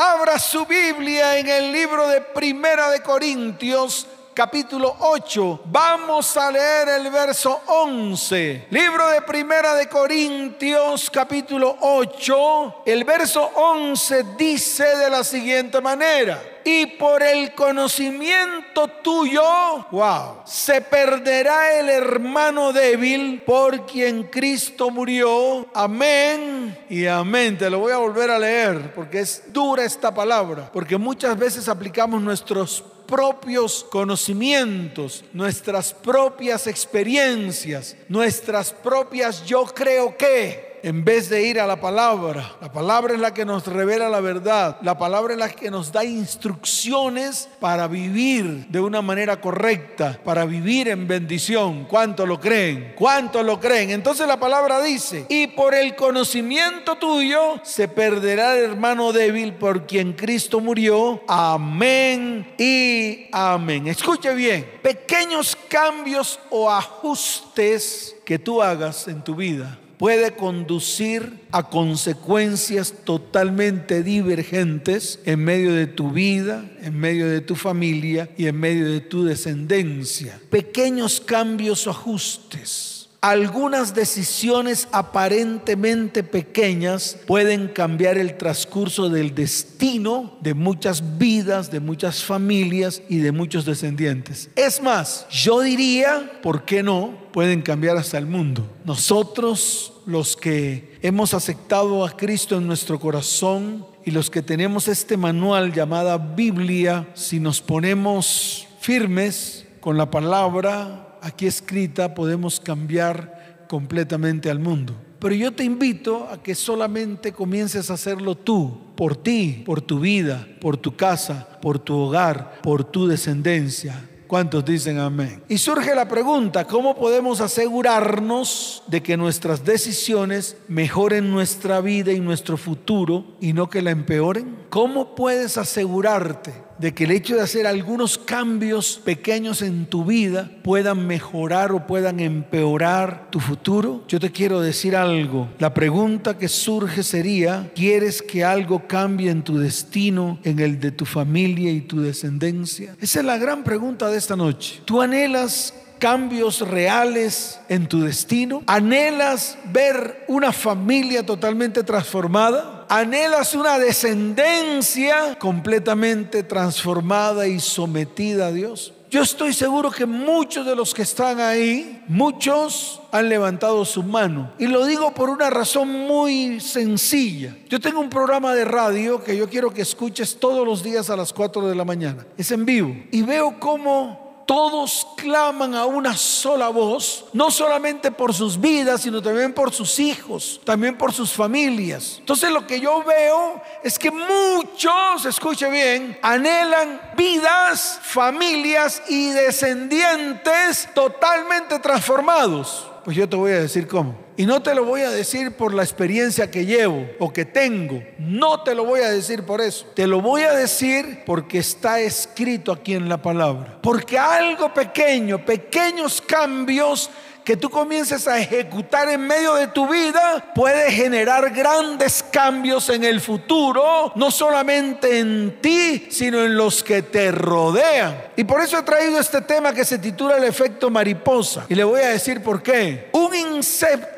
Abra su Biblia en el libro de Primera de Corintios, capítulo 8. Vamos a leer el verso 11. Libro de Primera de Corintios, capítulo 8. El verso 11 dice de la siguiente manera. Y por el conocimiento tuyo, wow, se perderá el hermano débil por quien Cristo murió. Amén y amén. Te lo voy a volver a leer porque es dura esta palabra. Porque muchas veces aplicamos nuestros propios conocimientos, nuestras propias experiencias, nuestras propias yo creo que en vez de ir a la palabra. La palabra es la que nos revela la verdad. La palabra es la que nos da instrucciones para vivir de una manera correcta, para vivir en bendición. ¿Cuánto lo creen? ¿Cuánto lo creen? Entonces la palabra dice, y por el conocimiento tuyo se perderá el hermano débil por quien Cristo murió. Amén y amén. Escuche bien, pequeños cambios o ajustes que tú hagas en tu vida puede conducir a consecuencias totalmente divergentes en medio de tu vida, en medio de tu familia y en medio de tu descendencia. Pequeños cambios o ajustes algunas decisiones aparentemente pequeñas pueden cambiar el transcurso del destino de muchas vidas, de muchas familias y de muchos descendientes. Es más, yo diría, ¿por qué no? Pueden cambiar hasta el mundo. Nosotros, los que hemos aceptado a Cristo en nuestro corazón y los que tenemos este manual llamada Biblia, si nos ponemos firmes con la palabra, aquí escrita podemos cambiar completamente al mundo. Pero yo te invito a que solamente comiences a hacerlo tú, por ti, por tu vida, por tu casa, por tu hogar, por tu descendencia. ¿Cuántos dicen amén? Y surge la pregunta, ¿cómo podemos asegurarnos de que nuestras decisiones mejoren nuestra vida y nuestro futuro y no que la empeoren? ¿Cómo puedes asegurarte de que el hecho de hacer algunos cambios pequeños en tu vida puedan mejorar o puedan empeorar tu futuro? Yo te quiero decir algo. La pregunta que surge sería, ¿quieres que algo cambie en tu destino, en el de tu familia y tu descendencia? Esa es la gran pregunta de esta noche. ¿Tú anhelas cambios reales en tu destino? ¿Anhelas ver una familia totalmente transformada? ¿Anhelas una descendencia completamente transformada y sometida a Dios? Yo estoy seguro que muchos de los que están ahí, muchos han levantado su mano. Y lo digo por una razón muy sencilla. Yo tengo un programa de radio que yo quiero que escuches todos los días a las 4 de la mañana. Es en vivo. Y veo cómo todos claman a una sola voz, no solamente por sus vidas, sino también por sus hijos, también por sus familias. Entonces lo que yo veo es que muchos, escuche bien, anhelan vidas, familias y descendientes totalmente transformados. Pues yo te voy a decir cómo. Y no te lo voy a decir por la experiencia que llevo o que tengo. No te lo voy a decir por eso. Te lo voy a decir porque está escrito aquí en la palabra. Porque algo pequeño, pequeños cambios que tú comiences a ejecutar en medio de tu vida puede generar grandes cambios en el futuro, no solamente en ti, sino en los que te rodean. Y por eso he traído este tema que se titula el efecto mariposa. Y le voy a decir por qué. Un insecto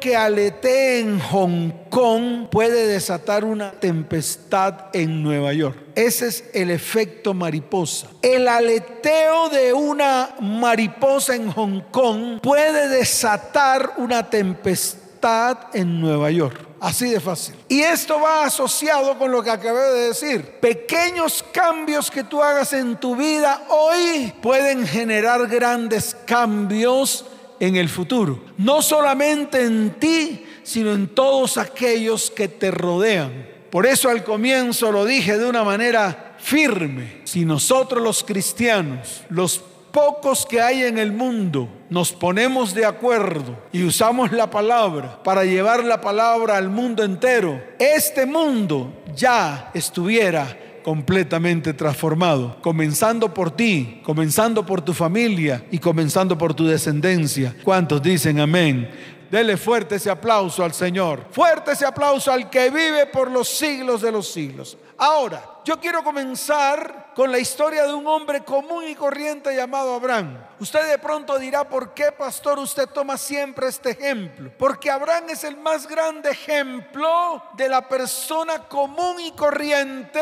que aletee en Hong Kong puede desatar una tempestad en Nueva York. Ese es el efecto mariposa. El aleteo de una mariposa en Hong Kong puede desatar una tempestad en Nueva York. Así de fácil. Y esto va asociado con lo que acabé de decir. Pequeños cambios que tú hagas en tu vida hoy pueden generar grandes cambios en el futuro. No solamente en ti, sino en todos aquellos que te rodean. Por eso al comienzo lo dije de una manera firme. Si nosotros los cristianos, los pocos que hay en el mundo, nos ponemos de acuerdo y usamos la palabra para llevar la palabra al mundo entero, este mundo ya estuviera completamente transformado, comenzando por ti, comenzando por tu familia y comenzando por tu descendencia. ¿Cuántos dicen amén? Dele fuerte ese aplauso al Señor. Fuerte ese aplauso al que vive por los siglos de los siglos. Ahora, yo quiero comenzar con la historia de un hombre común y corriente llamado Abraham. Usted de pronto dirá, ¿por qué, pastor, usted toma siempre este ejemplo? Porque Abraham es el más grande ejemplo de la persona común y corriente,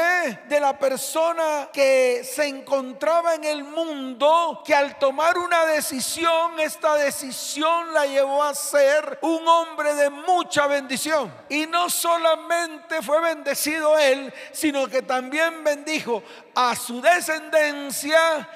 de la persona que se encontraba en el mundo, que al tomar una decisión, esta decisión la llevó a ser un hombre de mucha bendición. Y no solamente fue bendecido él, sino que también bendijo a su descendencia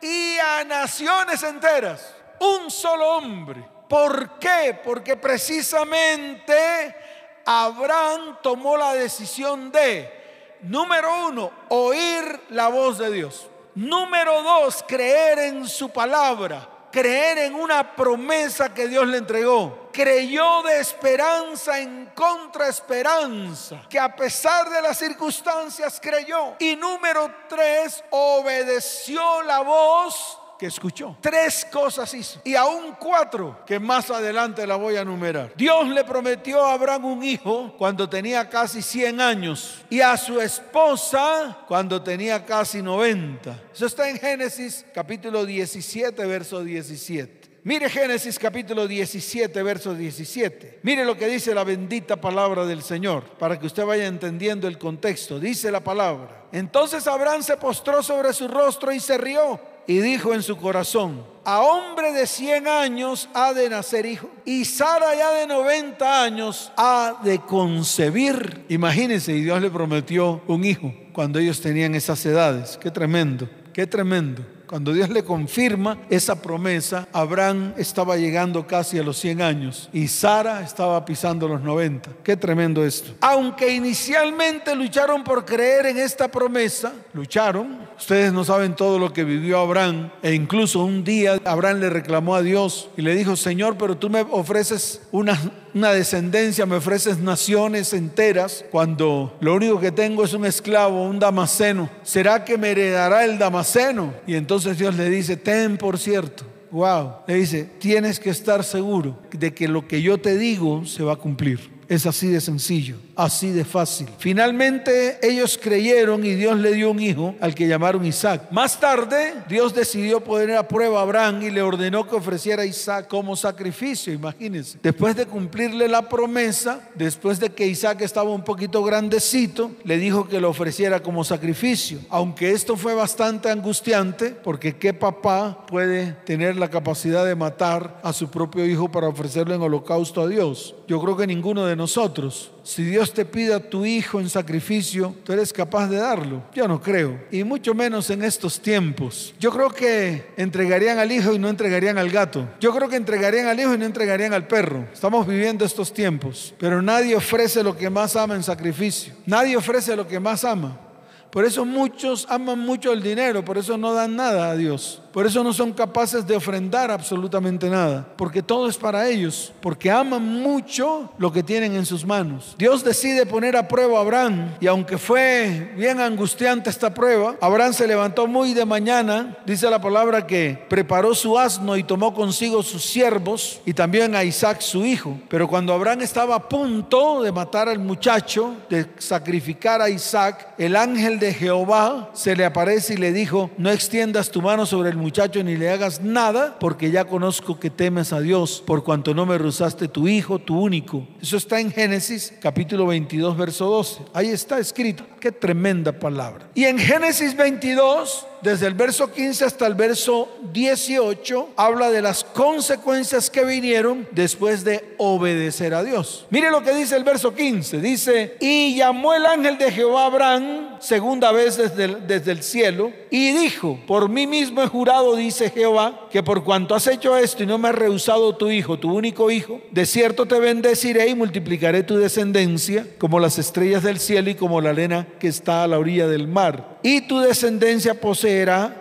y a naciones enteras. Un solo hombre. ¿Por qué? Porque precisamente Abraham tomó la decisión de, número uno, oír la voz de Dios. Número dos, creer en su palabra creer en una promesa que Dios le entregó. Creyó de esperanza en contra esperanza, que a pesar de las circunstancias creyó. Y número tres, obedeció la voz que escuchó. Tres cosas hizo. Y aún cuatro que más adelante la voy a enumerar. Dios le prometió a Abraham un hijo cuando tenía casi 100 años y a su esposa cuando tenía casi 90. Eso está en Génesis capítulo 17, verso 17. Mire Génesis capítulo 17, verso 17. Mire lo que dice la bendita palabra del Señor, para que usted vaya entendiendo el contexto. Dice la palabra. Entonces Abraham se postró sobre su rostro y se rió y dijo en su corazón, a hombre de 100 años ha de nacer hijo y Sara ya de 90 años ha de concebir. Imagínense, y Dios le prometió un hijo cuando ellos tenían esas edades. Qué tremendo, qué tremendo. Cuando Dios le confirma esa promesa, Abraham estaba llegando casi a los 100 años y Sara estaba pisando los 90. Qué tremendo esto. Aunque inicialmente lucharon por creer en esta promesa, lucharon. Ustedes no saben todo lo que vivió Abraham e incluso un día Abraham le reclamó a Dios y le dijo, Señor, pero tú me ofreces una una descendencia, me ofreces naciones enteras, cuando lo único que tengo es un esclavo, un damaseno. ¿Será que me heredará el damaseno? Y entonces Dios le dice, ten por cierto. Wow, le dice, tienes que estar seguro de que lo que yo te digo se va a cumplir. Es así de sencillo así de fácil. Finalmente ellos creyeron y Dios le dio un hijo al que llamaron Isaac. Más tarde Dios decidió poner a prueba a Abraham y le ordenó que ofreciera a Isaac como sacrificio, imagínense. Después de cumplirle la promesa, después de que Isaac estaba un poquito grandecito, le dijo que lo ofreciera como sacrificio. Aunque esto fue bastante angustiante, porque ¿qué papá puede tener la capacidad de matar a su propio hijo para ofrecerlo en holocausto a Dios? Yo creo que ninguno de nosotros. Si Dios te pide a tu hijo en sacrificio, tú eres capaz de darlo. Yo no creo. Y mucho menos en estos tiempos. Yo creo que entregarían al hijo y no entregarían al gato. Yo creo que entregarían al hijo y no entregarían al perro. Estamos viviendo estos tiempos. Pero nadie ofrece lo que más ama en sacrificio. Nadie ofrece lo que más ama. Por eso muchos aman mucho el dinero, por eso no dan nada a Dios. Por eso no son capaces de ofrendar absolutamente nada, porque todo es para ellos, porque aman mucho lo que tienen en sus manos. Dios decide poner a prueba a Abraham y aunque fue bien angustiante esta prueba, Abraham se levantó muy de mañana, dice la palabra que preparó su asno y tomó consigo sus siervos y también a Isaac su hijo. Pero cuando Abraham estaba a punto de matar al muchacho, de sacrificar a Isaac, el ángel de Jehová se le aparece y le dijo, no extiendas tu mano sobre el muchacho ni le hagas nada, porque ya conozco que temes a Dios, por cuanto no me rusaste tu hijo, tu único. Eso está en Génesis capítulo 22, verso 12. Ahí está escrito. Qué tremenda palabra. Y en Génesis 22, desde el verso 15 hasta el verso 18, habla de las consecuencias que vinieron después de obedecer a Dios. Mire lo que dice el verso 15. Dice, y llamó el ángel de Jehová Abraham segunda vez desde desde el cielo y dijo, por mí mismo he jurado, dice Jehová, que por cuanto has hecho esto y no me has rehusado tu hijo, tu único hijo, de cierto te bendeciré y multiplicaré tu descendencia como las estrellas del cielo y como la arena que está a la orilla del mar. Y tu descendencia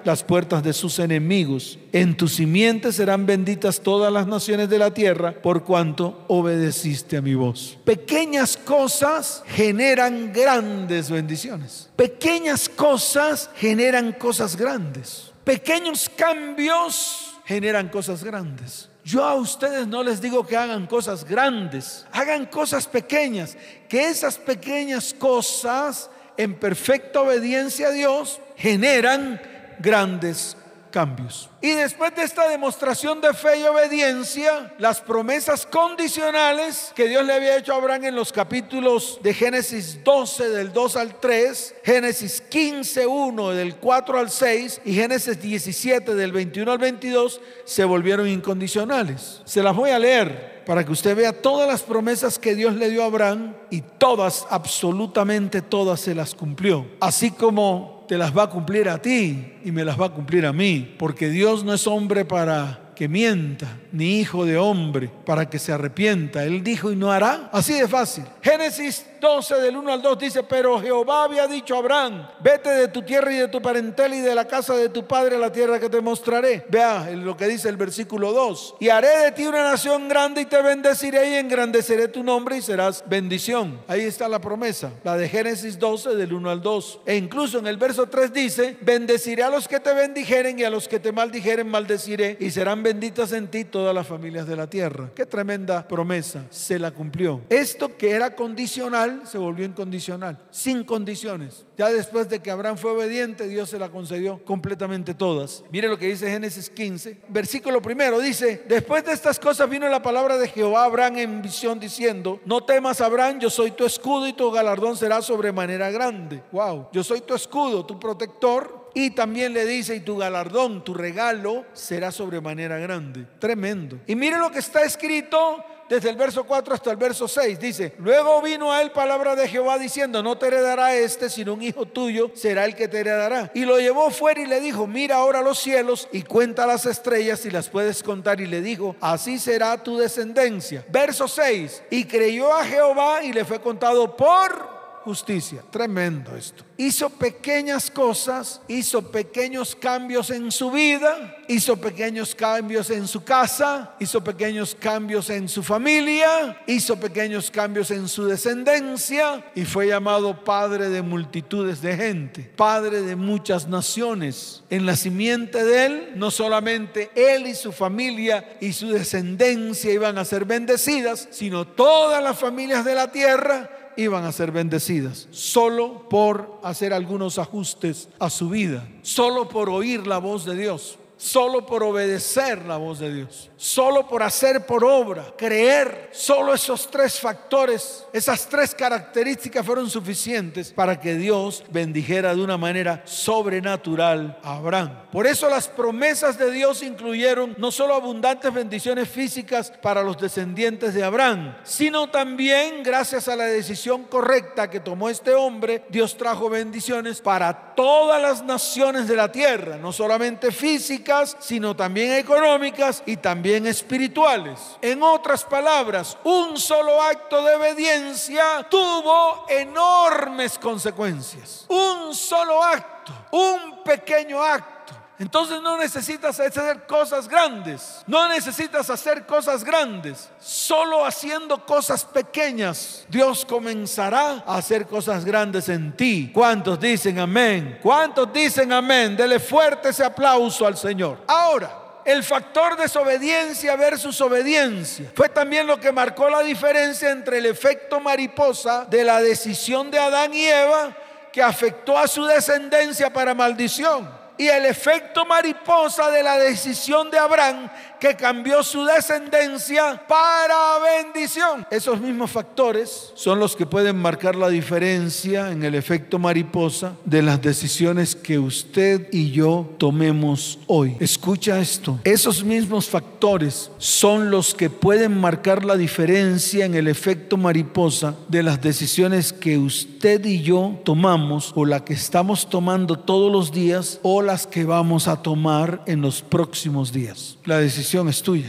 las puertas de sus enemigos. En tu simiente serán benditas todas las naciones de la tierra por cuanto obedeciste a mi voz. Pequeñas cosas generan grandes bendiciones. Pequeñas cosas generan cosas grandes. Pequeños cambios generan cosas grandes. Yo a ustedes no les digo que hagan cosas grandes, hagan cosas pequeñas, que esas pequeñas cosas en perfecta obediencia a Dios generan grandes cambios. Y después de esta demostración de fe y obediencia, las promesas condicionales que Dios le había hecho a Abraham en los capítulos de Génesis 12 del 2 al 3, Génesis 15, 1 del 4 al 6 y Génesis 17 del 21 al 22 se volvieron incondicionales. Se las voy a leer para que usted vea todas las promesas que Dios le dio a Abraham y todas, absolutamente todas se las cumplió. Así como te las va a cumplir a ti y me las va a cumplir a mí, porque Dios no es hombre para que mienta, ni hijo de hombre para que se arrepienta. Él dijo y no hará. Así de fácil. Génesis 12 del 1 al 2 dice, pero Jehová había dicho a Abraham, vete de tu tierra y de tu parentela y de la casa de tu padre a la tierra que te mostraré. Vea lo que dice el versículo 2. Y haré de ti una nación grande y te bendeciré y engrandeceré tu nombre y serás bendición. Ahí está la promesa, la de Génesis 12 del 1 al 2. E incluso en el verso 3 dice, bendeciré a los que te bendijeren y a los que te maldijeren maldeciré y serán benditas en ti las familias de la tierra. Qué tremenda promesa, se la cumplió. Esto que era condicional se volvió incondicional, sin condiciones. Ya después de que Abraham fue obediente, Dios se la concedió completamente todas. Mire lo que dice Génesis 15, versículo primero, dice, después de estas cosas vino la palabra de Jehová a Abraham en visión diciendo, no temas Abraham, yo soy tu escudo y tu galardón será sobremanera grande. Wow, yo soy tu escudo, tu protector y también le dice, y tu galardón, tu regalo será sobremanera grande. Tremendo. Y mire lo que está escrito desde el verso 4 hasta el verso 6. Dice, luego vino a él palabra de Jehová diciendo, no te heredará este, sino un hijo tuyo será el que te heredará. Y lo llevó fuera y le dijo, mira ahora los cielos y cuenta las estrellas si las puedes contar. Y le dijo, así será tu descendencia. Verso 6, y creyó a Jehová y le fue contado por justicia. Tremendo esto. Hizo pequeñas cosas, hizo pequeños cambios en su vida, hizo pequeños cambios en su casa, hizo pequeños cambios en su familia, hizo pequeños cambios en su descendencia y fue llamado padre de multitudes de gente, padre de muchas naciones. En la simiente de él, no solamente él y su familia y su descendencia iban a ser bendecidas, sino todas las familias de la tierra iban a ser bendecidas, solo por hacer algunos ajustes a su vida, solo por oír la voz de Dios solo por obedecer la voz de Dios, solo por hacer por obra, creer, solo esos tres factores, esas tres características fueron suficientes para que Dios bendijera de una manera sobrenatural a Abraham. Por eso las promesas de Dios incluyeron no solo abundantes bendiciones físicas para los descendientes de Abraham, sino también gracias a la decisión correcta que tomó este hombre, Dios trajo bendiciones para todas las naciones de la tierra, no solamente físicas, sino también económicas y también espirituales. En otras palabras, un solo acto de obediencia tuvo enormes consecuencias. Un solo acto, un pequeño acto entonces no necesitas hacer cosas grandes. No necesitas hacer cosas grandes. Solo haciendo cosas pequeñas, Dios comenzará a hacer cosas grandes en ti. ¿Cuántos dicen amén? ¿Cuántos dicen amén? Dele fuerte ese aplauso al Señor. Ahora, el factor desobediencia versus obediencia fue también lo que marcó la diferencia entre el efecto mariposa de la decisión de Adán y Eva que afectó a su descendencia para maldición y el efecto mariposa de la decisión de Abraham que cambió su descendencia para bendición. Esos mismos factores son los que pueden marcar la diferencia en el efecto mariposa de las decisiones que usted y yo tomemos hoy. Escucha esto. Esos mismos factores son los que pueden marcar la diferencia en el efecto mariposa de las decisiones que usted y yo tomamos o la que estamos tomando todos los días o las que vamos a tomar en los próximos días. La decisión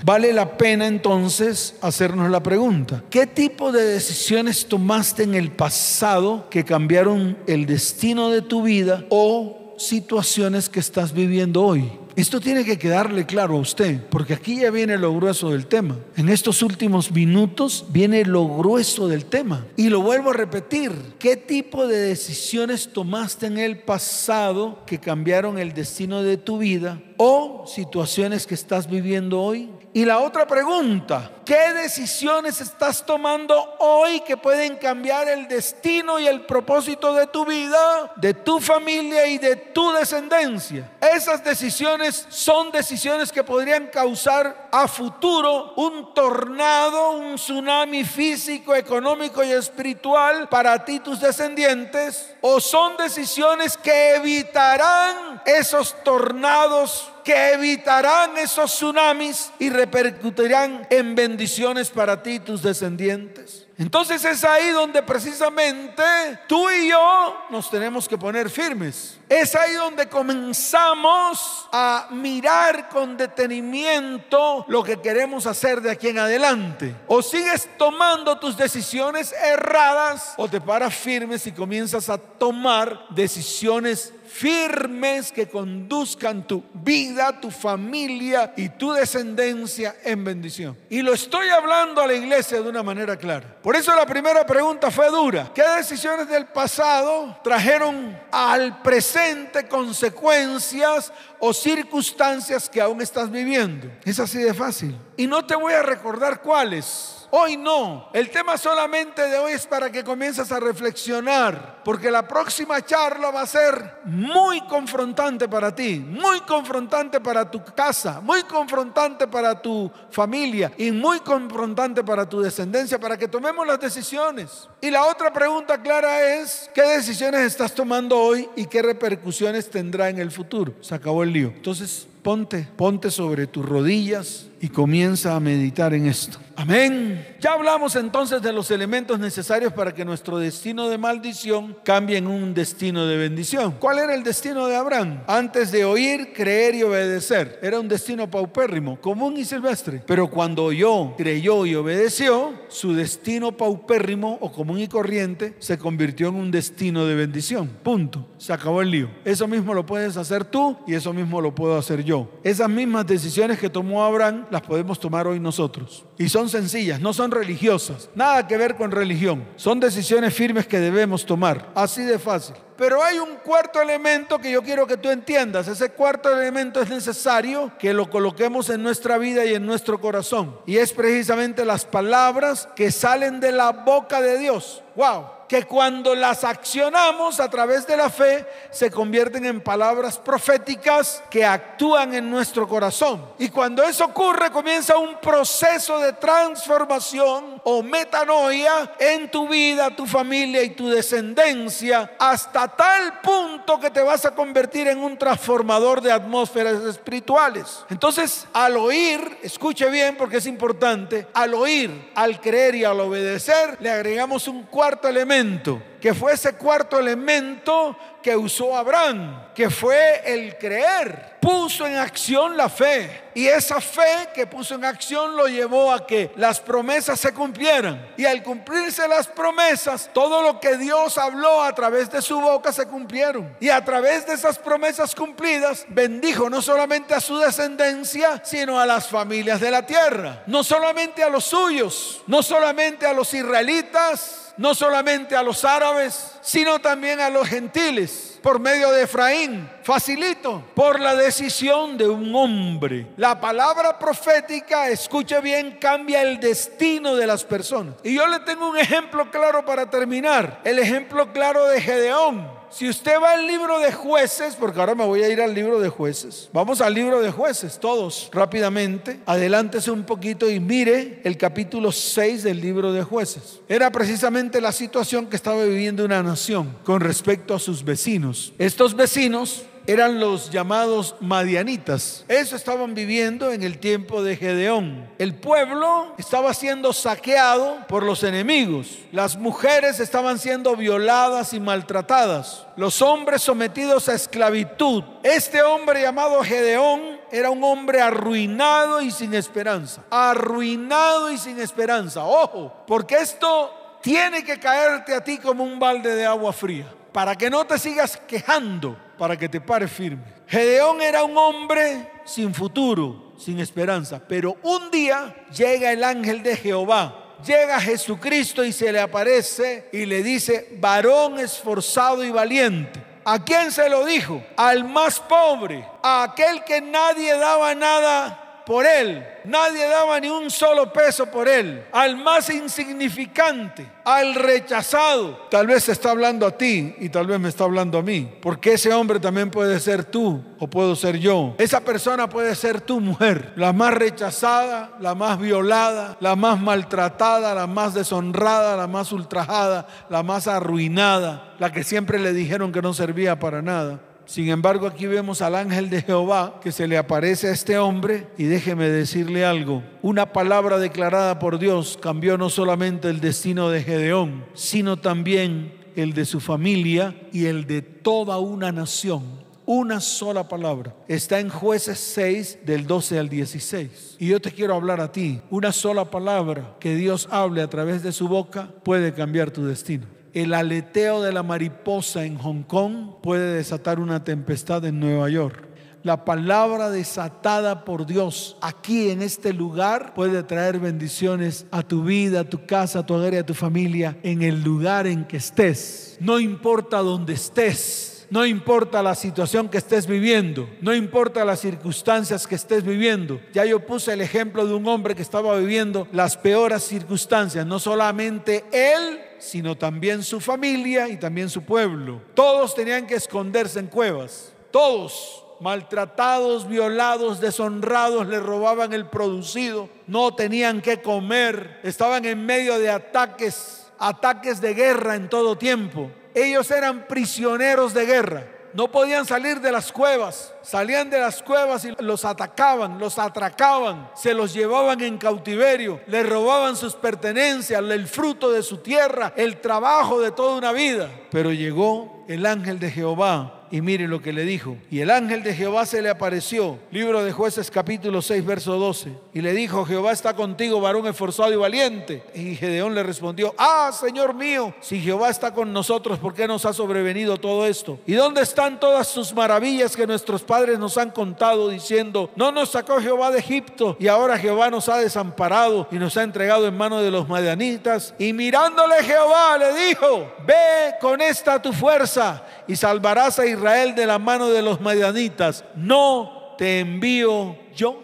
Vale la pena entonces hacernos la pregunta, ¿qué tipo de decisiones tomaste en el pasado que cambiaron el destino de tu vida o situaciones que estás viviendo hoy? Esto tiene que quedarle claro a usted, porque aquí ya viene lo grueso del tema. En estos últimos minutos viene lo grueso del tema. Y lo vuelvo a repetir, ¿qué tipo de decisiones tomaste en el pasado que cambiaron el destino de tu vida o situaciones que estás viviendo hoy? Y la otra pregunta, ¿qué decisiones estás tomando hoy que pueden cambiar el destino y el propósito de tu vida, de tu familia y de tu descendencia? Esas decisiones son decisiones que podrían causar a futuro un tornado, un tsunami físico, económico y espiritual para ti y tus descendientes, o son decisiones que evitarán esos tornados que evitarán esos tsunamis y repercutirán en bendiciones para ti y tus descendientes. Entonces es ahí donde precisamente tú y yo nos tenemos que poner firmes. Es ahí donde comenzamos a mirar con detenimiento lo que queremos hacer de aquí en adelante. O sigues tomando tus decisiones erradas o te paras firmes y comienzas a tomar decisiones firmes que conduzcan tu vida, tu familia y tu descendencia en bendición. Y lo estoy hablando a la iglesia de una manera clara. Por eso la primera pregunta fue dura. ¿Qué decisiones del pasado trajeron al presente consecuencias o circunstancias que aún estás viviendo? Es así de fácil. Y no te voy a recordar cuáles Hoy no. El tema solamente de hoy es para que comiences a reflexionar, porque la próxima charla va a ser muy confrontante para ti, muy confrontante para tu casa, muy confrontante para tu familia y muy confrontante para tu descendencia, para que tomemos las decisiones. Y la otra pregunta clara es, ¿qué decisiones estás tomando hoy y qué repercusiones tendrá en el futuro? Se acabó el lío. Entonces, ponte, ponte sobre tus rodillas y comienza a meditar en esto. Amén. Ya hablamos entonces de los elementos necesarios para que nuestro destino de maldición cambie en un destino de bendición. ¿Cuál era el destino de Abraham? Antes de oír, creer y obedecer. Era un destino paupérrimo, común y silvestre. Pero cuando oyó, creyó y obedeció, su destino paupérrimo o común y corriente se convirtió en un destino de bendición. Punto. Se acabó el lío. Eso mismo lo puedes hacer tú y eso mismo lo puedo hacer yo. Esas mismas decisiones que tomó Abraham las podemos tomar hoy nosotros. Y son sencillas, no son religiosas, nada que ver con religión. Son decisiones firmes que debemos tomar, así de fácil. Pero hay un cuarto elemento que yo quiero que tú entiendas. Ese cuarto elemento es necesario que lo coloquemos en nuestra vida y en nuestro corazón. Y es precisamente las palabras que salen de la boca de Dios. ¡Wow! que cuando las accionamos a través de la fe se convierten en palabras proféticas que actúan en nuestro corazón. Y cuando eso ocurre comienza un proceso de transformación o metanoia en tu vida, tu familia y tu descendencia hasta tal punto que te vas a convertir en un transformador de atmósferas espirituales. Entonces, al oír, escuche bien porque es importante, al oír, al creer y al obedecer, le agregamos un cuarto elemento que fue ese cuarto elemento que usó Abraham, que fue el creer. Puso en acción la fe. Y esa fe que puso en acción lo llevó a que las promesas se cumplieran. Y al cumplirse las promesas, todo lo que Dios habló a través de su boca se cumplieron. Y a través de esas promesas cumplidas, bendijo no solamente a su descendencia, sino a las familias de la tierra. No solamente a los suyos, no solamente a los israelitas, no solamente a los árabes, sino también a los gentiles, por medio de Efraín. Facilito, por la decisión de un hombre. La palabra profética, escuche bien, cambia el destino de las personas. Y yo le tengo un ejemplo claro para terminar. El ejemplo claro de Gedeón. Si usted va al libro de jueces, porque ahora me voy a ir al libro de jueces, vamos al libro de jueces, todos rápidamente, adelántese un poquito y mire el capítulo 6 del libro de jueces. Era precisamente la situación que estaba viviendo una nación con respecto a sus vecinos. Estos vecinos eran los llamados madianitas. Eso estaban viviendo en el tiempo de Gedeón. El pueblo estaba siendo saqueado por los enemigos. Las mujeres estaban siendo violadas y maltratadas. Los hombres sometidos a esclavitud. Este hombre llamado Gedeón era un hombre arruinado y sin esperanza. Arruinado y sin esperanza. Ojo, porque esto tiene que caerte a ti como un balde de agua fría. Para que no te sigas quejando para que te pare firme. Gedeón era un hombre sin futuro, sin esperanza, pero un día llega el ángel de Jehová, llega Jesucristo y se le aparece y le dice, varón esforzado y valiente. ¿A quién se lo dijo? Al más pobre, a aquel que nadie daba nada por él. Nadie daba ni un solo peso por él. Al más insignificante, al rechazado. Tal vez se está hablando a ti y tal vez me está hablando a mí. Porque ese hombre también puede ser tú o puedo ser yo. Esa persona puede ser tu mujer. La más rechazada, la más violada, la más maltratada, la más deshonrada, la más ultrajada, la más arruinada. La que siempre le dijeron que no servía para nada. Sin embargo, aquí vemos al ángel de Jehová que se le aparece a este hombre y déjeme decirle algo. Una palabra declarada por Dios cambió no solamente el destino de Gedeón, sino también el de su familia y el de toda una nación. Una sola palabra. Está en jueces 6 del 12 al 16. Y yo te quiero hablar a ti. Una sola palabra que Dios hable a través de su boca puede cambiar tu destino. El aleteo de la mariposa en Hong Kong puede desatar una tempestad en Nueva York. La palabra desatada por Dios aquí en este lugar puede traer bendiciones a tu vida, a tu casa, a tu hogar a tu familia en el lugar en que estés. No importa dónde estés. No importa la situación que estés viviendo, no importa las circunstancias que estés viviendo. Ya yo puse el ejemplo de un hombre que estaba viviendo las peores circunstancias, no solamente él, sino también su familia y también su pueblo. Todos tenían que esconderse en cuevas, todos maltratados, violados, deshonrados, le robaban el producido, no tenían que comer, estaban en medio de ataques, ataques de guerra en todo tiempo. Ellos eran prisioneros de guerra no podían salir de las cuevas. Salían de las cuevas y los atacaban, los atracaban, se los llevaban en cautiverio, les robaban sus pertenencias, el fruto de su tierra, el trabajo de toda una vida. Pero llegó el ángel de Jehová y mire lo que le dijo. Y el ángel de Jehová se le apareció. Libro de jueces capítulo 6, verso 12. Y le dijo, Jehová está contigo, varón esforzado y valiente. Y Gedeón le respondió, ah, Señor mío, si Jehová está con nosotros, ¿por qué nos ha sobrevenido todo esto? ¿Y dónde están todas sus maravillas que nuestros padres nos han contado diciendo, no nos sacó Jehová de Egipto y ahora Jehová nos ha desamparado y nos ha entregado en manos de los madianitas? Y mirándole Jehová le dijo, ve con esta tu fuerza y salvarás a Israel de la mano de los madianitas. No te envío yo.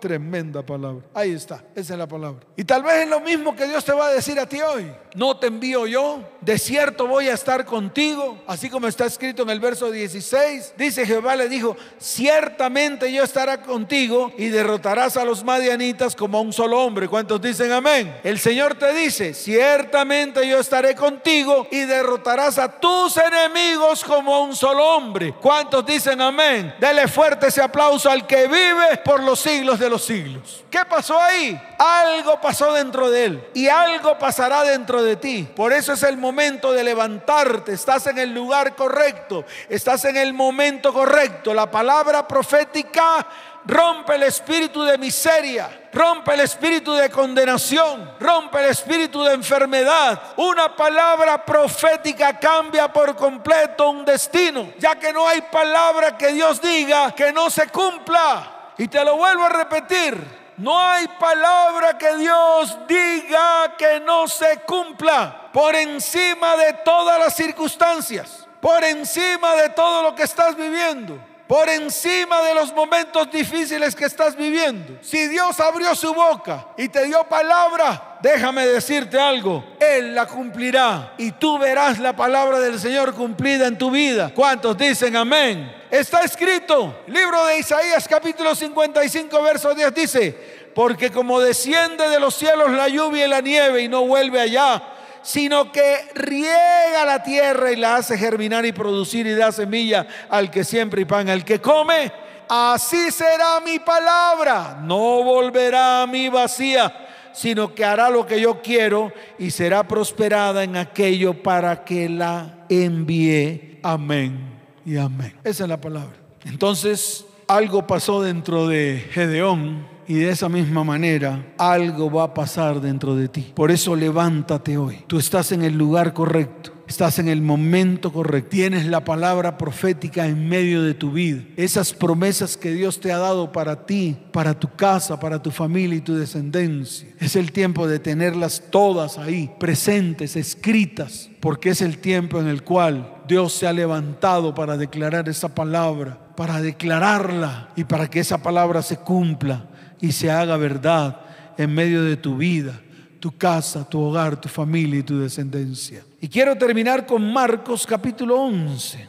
Tremenda palabra. Ahí está, esa es la palabra. Y tal vez es lo mismo que Dios te va a decir a ti hoy. No te envío yo, de cierto voy a estar contigo, así como está escrito en el verso 16. Dice Jehová le dijo, ciertamente yo estaré contigo y derrotarás a los madianitas como a un solo hombre. ¿Cuántos dicen amén? El Señor te dice, ciertamente yo estaré contigo y derrotarás a tus enemigos como a un solo hombre. ¿Cuántos dicen amén? Dele fuerte ese aplauso al que vive por los siglos de los siglos. ¿Qué pasó ahí? Algo pasó dentro de él y algo pasará dentro de ti. Por eso es el momento de levantarte. Estás en el lugar correcto, estás en el momento correcto. La palabra profética rompe el espíritu de miseria, rompe el espíritu de condenación, rompe el espíritu de enfermedad. Una palabra profética cambia por completo un destino, ya que no hay palabra que Dios diga que no se cumpla. Y te lo vuelvo a repetir. No hay palabra que Dios diga que no se cumpla por encima de todas las circunstancias, por encima de todo lo que estás viviendo, por encima de los momentos difíciles que estás viviendo. Si Dios abrió su boca y te dio palabra, déjame decirte algo, Él la cumplirá y tú verás la palabra del Señor cumplida en tu vida. ¿Cuántos dicen amén? Está escrito, libro de Isaías capítulo 55, verso 10 dice, porque como desciende de los cielos la lluvia y la nieve y no vuelve allá, sino que riega la tierra y la hace germinar y producir y da semilla al que siempre y pan al que come, así será mi palabra, no volverá a mí vacía sino que hará lo que yo quiero y será prosperada en aquello para que la envíe. Amén amén. Esa es la palabra. Entonces, algo pasó dentro de Gedeón Y de esa misma manera algo va a pasar dentro de ti. Por eso levántate hoy. Tú estás en el lugar correcto. Estás en el momento correcto. Tienes la palabra profética en medio de tu vida. Esas promesas que Dios te ha dado para ti, para tu casa, para tu familia y tu descendencia. Es el tiempo de tenerlas todas ahí, presentes, escritas, porque es el tiempo en el cual Dios se ha levantado para declarar esa palabra, para declararla y para que esa palabra se cumpla y se haga verdad en medio de tu vida, tu casa, tu hogar, tu familia y tu descendencia. Y quiero terminar con Marcos capítulo 11.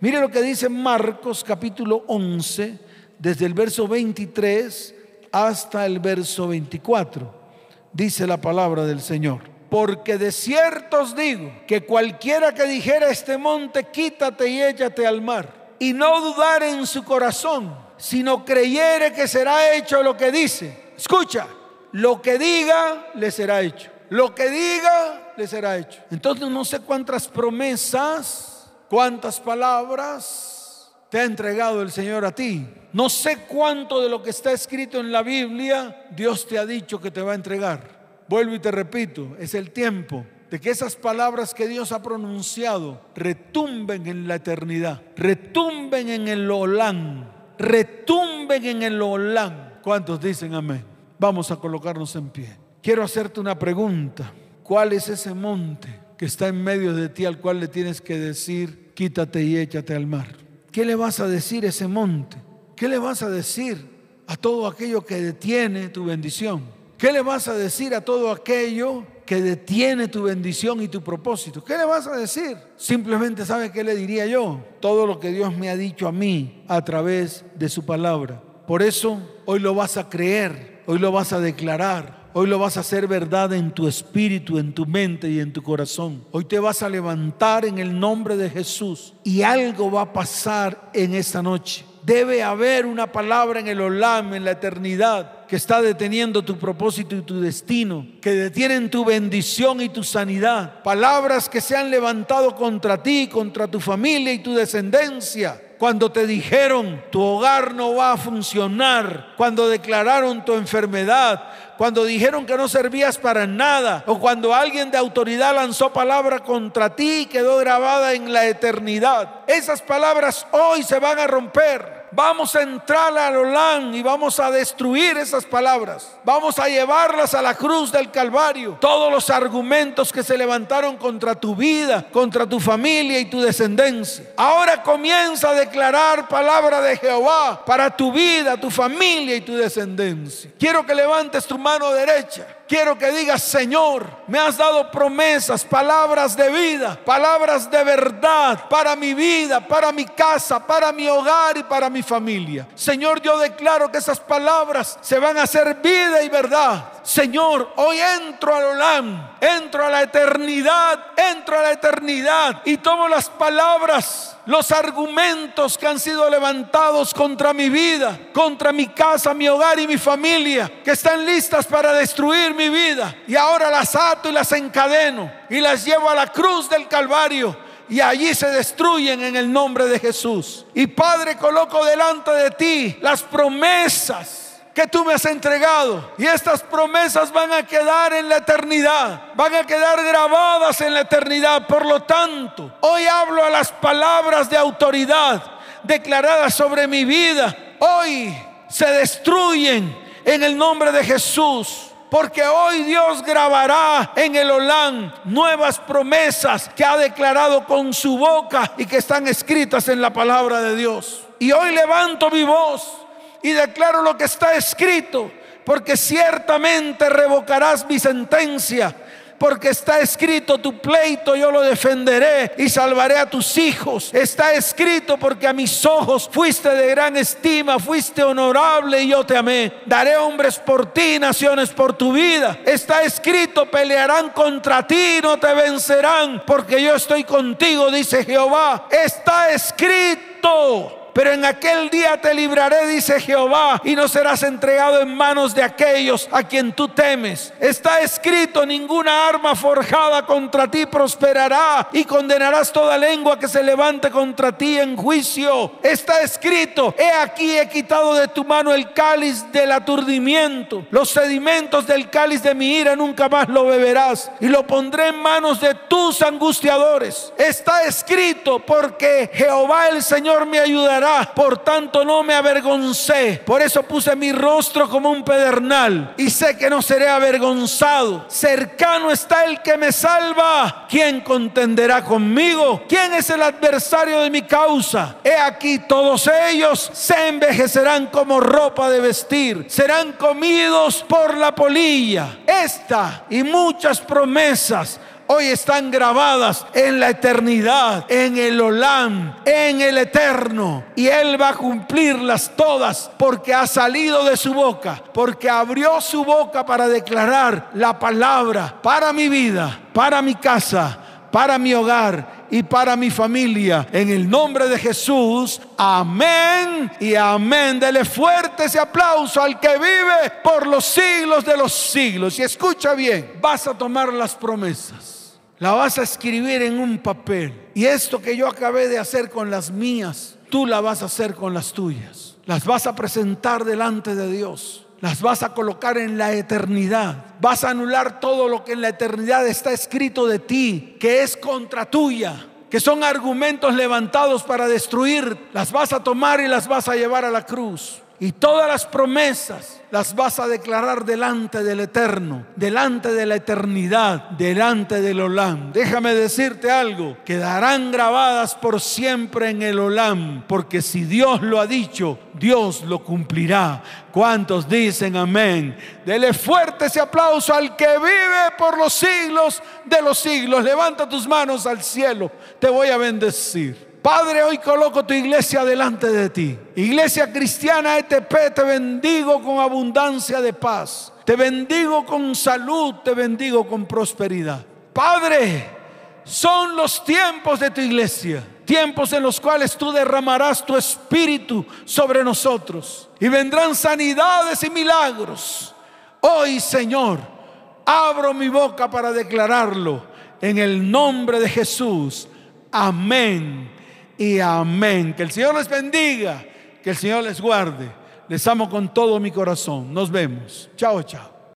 Mire lo que dice Marcos capítulo 11, desde el verso 23 hasta el verso 24. Dice la palabra del Señor. Porque de cierto os digo que cualquiera que dijera este monte, quítate y échate al mar, y no dudar en su corazón, sino creyere que será hecho lo que dice. Escucha, lo que diga le será hecho. Lo que diga le será hecho. Entonces no sé cuántas promesas, cuántas palabras te ha entregado el Señor a ti. No sé cuánto de lo que está escrito en la Biblia Dios te ha dicho que te va a entregar. Vuelvo y te repito, es el tiempo de que esas palabras que Dios ha pronunciado retumben en la eternidad, retumben en el Olán retumben en el Olán. ¿Cuántos dicen amén? Vamos a colocarnos en pie. Quiero hacerte una pregunta. ¿Cuál es ese monte que está en medio de ti al cual le tienes que decir, quítate y échate al mar? ¿Qué le vas a decir a ese monte? ¿Qué le vas a decir a todo aquello que detiene tu bendición? ¿Qué le vas a decir a todo aquello que detiene tu bendición y tu propósito. ¿Qué le vas a decir? Simplemente sabe qué le diría yo. Todo lo que Dios me ha dicho a mí a través de su palabra. Por eso hoy lo vas a creer, hoy lo vas a declarar, Hoy lo vas a hacer verdad en tu espíritu, en tu mente y en tu corazón. Hoy te vas a levantar en el nombre de Jesús y algo va a pasar en esta noche. Debe haber una palabra en el olam, en la eternidad, que está deteniendo tu propósito y tu destino, que detienen tu bendición y tu sanidad. Palabras que se han levantado contra ti, contra tu familia y tu descendencia. Cuando te dijeron tu hogar no va a funcionar, cuando declararon tu enfermedad, cuando dijeron que no servías para nada, o cuando alguien de autoridad lanzó palabra contra ti y quedó grabada en la eternidad. Esas palabras hoy se van a romper. Vamos a entrar al Olán y vamos a destruir esas palabras. Vamos a llevarlas a la cruz del Calvario. Todos los argumentos que se levantaron contra tu vida, contra tu familia y tu descendencia. Ahora comienza a declarar palabra de Jehová para tu vida, tu familia y tu descendencia. Quiero que levantes tu mano derecha Quiero que digas, Señor, me has dado promesas, palabras de vida, palabras de verdad para mi vida, para mi casa, para mi hogar y para mi familia. Señor, yo declaro que esas palabras se van a hacer vida y verdad. Señor, hoy entro al Olam, entro a la eternidad, entro a la eternidad y tomo las palabras los argumentos que han sido levantados contra mi vida, contra mi casa, mi hogar y mi familia, que están listas para destruir mi vida. Y ahora las ato y las encadeno y las llevo a la cruz del Calvario. Y allí se destruyen en el nombre de Jesús. Y Padre, coloco delante de ti las promesas que tú me has entregado. Y estas promesas van a quedar en la eternidad, van a quedar grabadas en la eternidad. Por lo tanto, hoy hablo a las palabras de autoridad declaradas sobre mi vida. Hoy se destruyen en el nombre de Jesús. Porque hoy Dios grabará en el Olán nuevas promesas que ha declarado con su boca y que están escritas en la palabra de Dios. Y hoy levanto mi voz y declaro lo que está escrito, porque ciertamente revocarás mi sentencia porque está escrito tu pleito, yo lo defenderé y salvaré a tus hijos. Está escrito porque a mis ojos fuiste de gran estima, fuiste honorable y yo te amé. Daré hombres por ti, naciones por tu vida. Está escrito, pelearán contra ti, no te vencerán, porque yo estoy contigo, dice Jehová. Está escrito Pero en aquel día te libraré, dice Jehová, y no serás entregado en manos de aquellos a quien tú temes. Está escrito, ninguna arma forjada contra ti prosperará y condenarás toda lengua que se levante contra ti en juicio. Está escrito, he aquí he quitado de tu mano el cáliz del aturdimiento, los sedimentos del cáliz de mi ira nunca más lo beberás y lo pondré en manos de tus angustiadores. Está escrito, porque Jehová el Señor me ayudará, por tanto no me avergoncé. Por eso puse mi rostro como un pedernal y sé que no seré avergonzado. Cercano está el que me salva. ¿Quién contenderá conmigo? ¿Quién es el adversario de mi causa? He aquí todos ellos se envejecerán como ropa de vestir, serán comidos por la polilla. Esta y muchas promesas hoy están grabadas en la eternidad, en el Olam, en el eterno. Y Él va a cumplirlas todas porque ha salido de su boca, porque abrió su boca para declarar la palabra para mi vida, para mi casa, para mi hogar y para mi familia. En el nombre de Jesús, amén y amén. Dele fuerte ese aplauso al que vive por los siglos de los siglos. Y escucha bien, vas a tomar las promesas la vas a escribir en un papel. Y esto que yo acabé de hacer con las mías, tú la vas a hacer con las tuyas. Las vas a presentar delante de Dios. Las vas a colocar en la eternidad. Vas a anular todo lo que en la eternidad está escrito de ti, que es contra tuya, que son argumentos levantados para destruir. Las vas a tomar y las vas a llevar a la cruz. Y todas las promesas las vas a declarar delante del eterno, delante de la eternidad, delante del Olam. Déjame decirte algo, quedarán grabadas por siempre en el Olam, porque si Dios lo ha dicho, Dios lo cumplirá. ¿Cuántos dicen amén? Dele fuerte ese aplauso al que vive por los siglos de los siglos. Levanta tus manos al cielo, te voy a bendecir. Padre, hoy coloco tu iglesia delante de ti. Iglesia cristiana ETP, te bendigo con abundancia de paz. Te bendigo con salud, te bendigo con prosperidad. Padre, son los tiempos de tu iglesia. Tiempos en los cuales tú derramarás tu espíritu sobre nosotros. Y vendrán sanidades y milagros. Hoy, Señor, abro mi boca para declararlo. En el nombre de Jesús. Amén y amén. Que el Señor les bendiga, que el Señor les guarde. Les amo con todo mi corazón. Nos vemos. Chao, chao.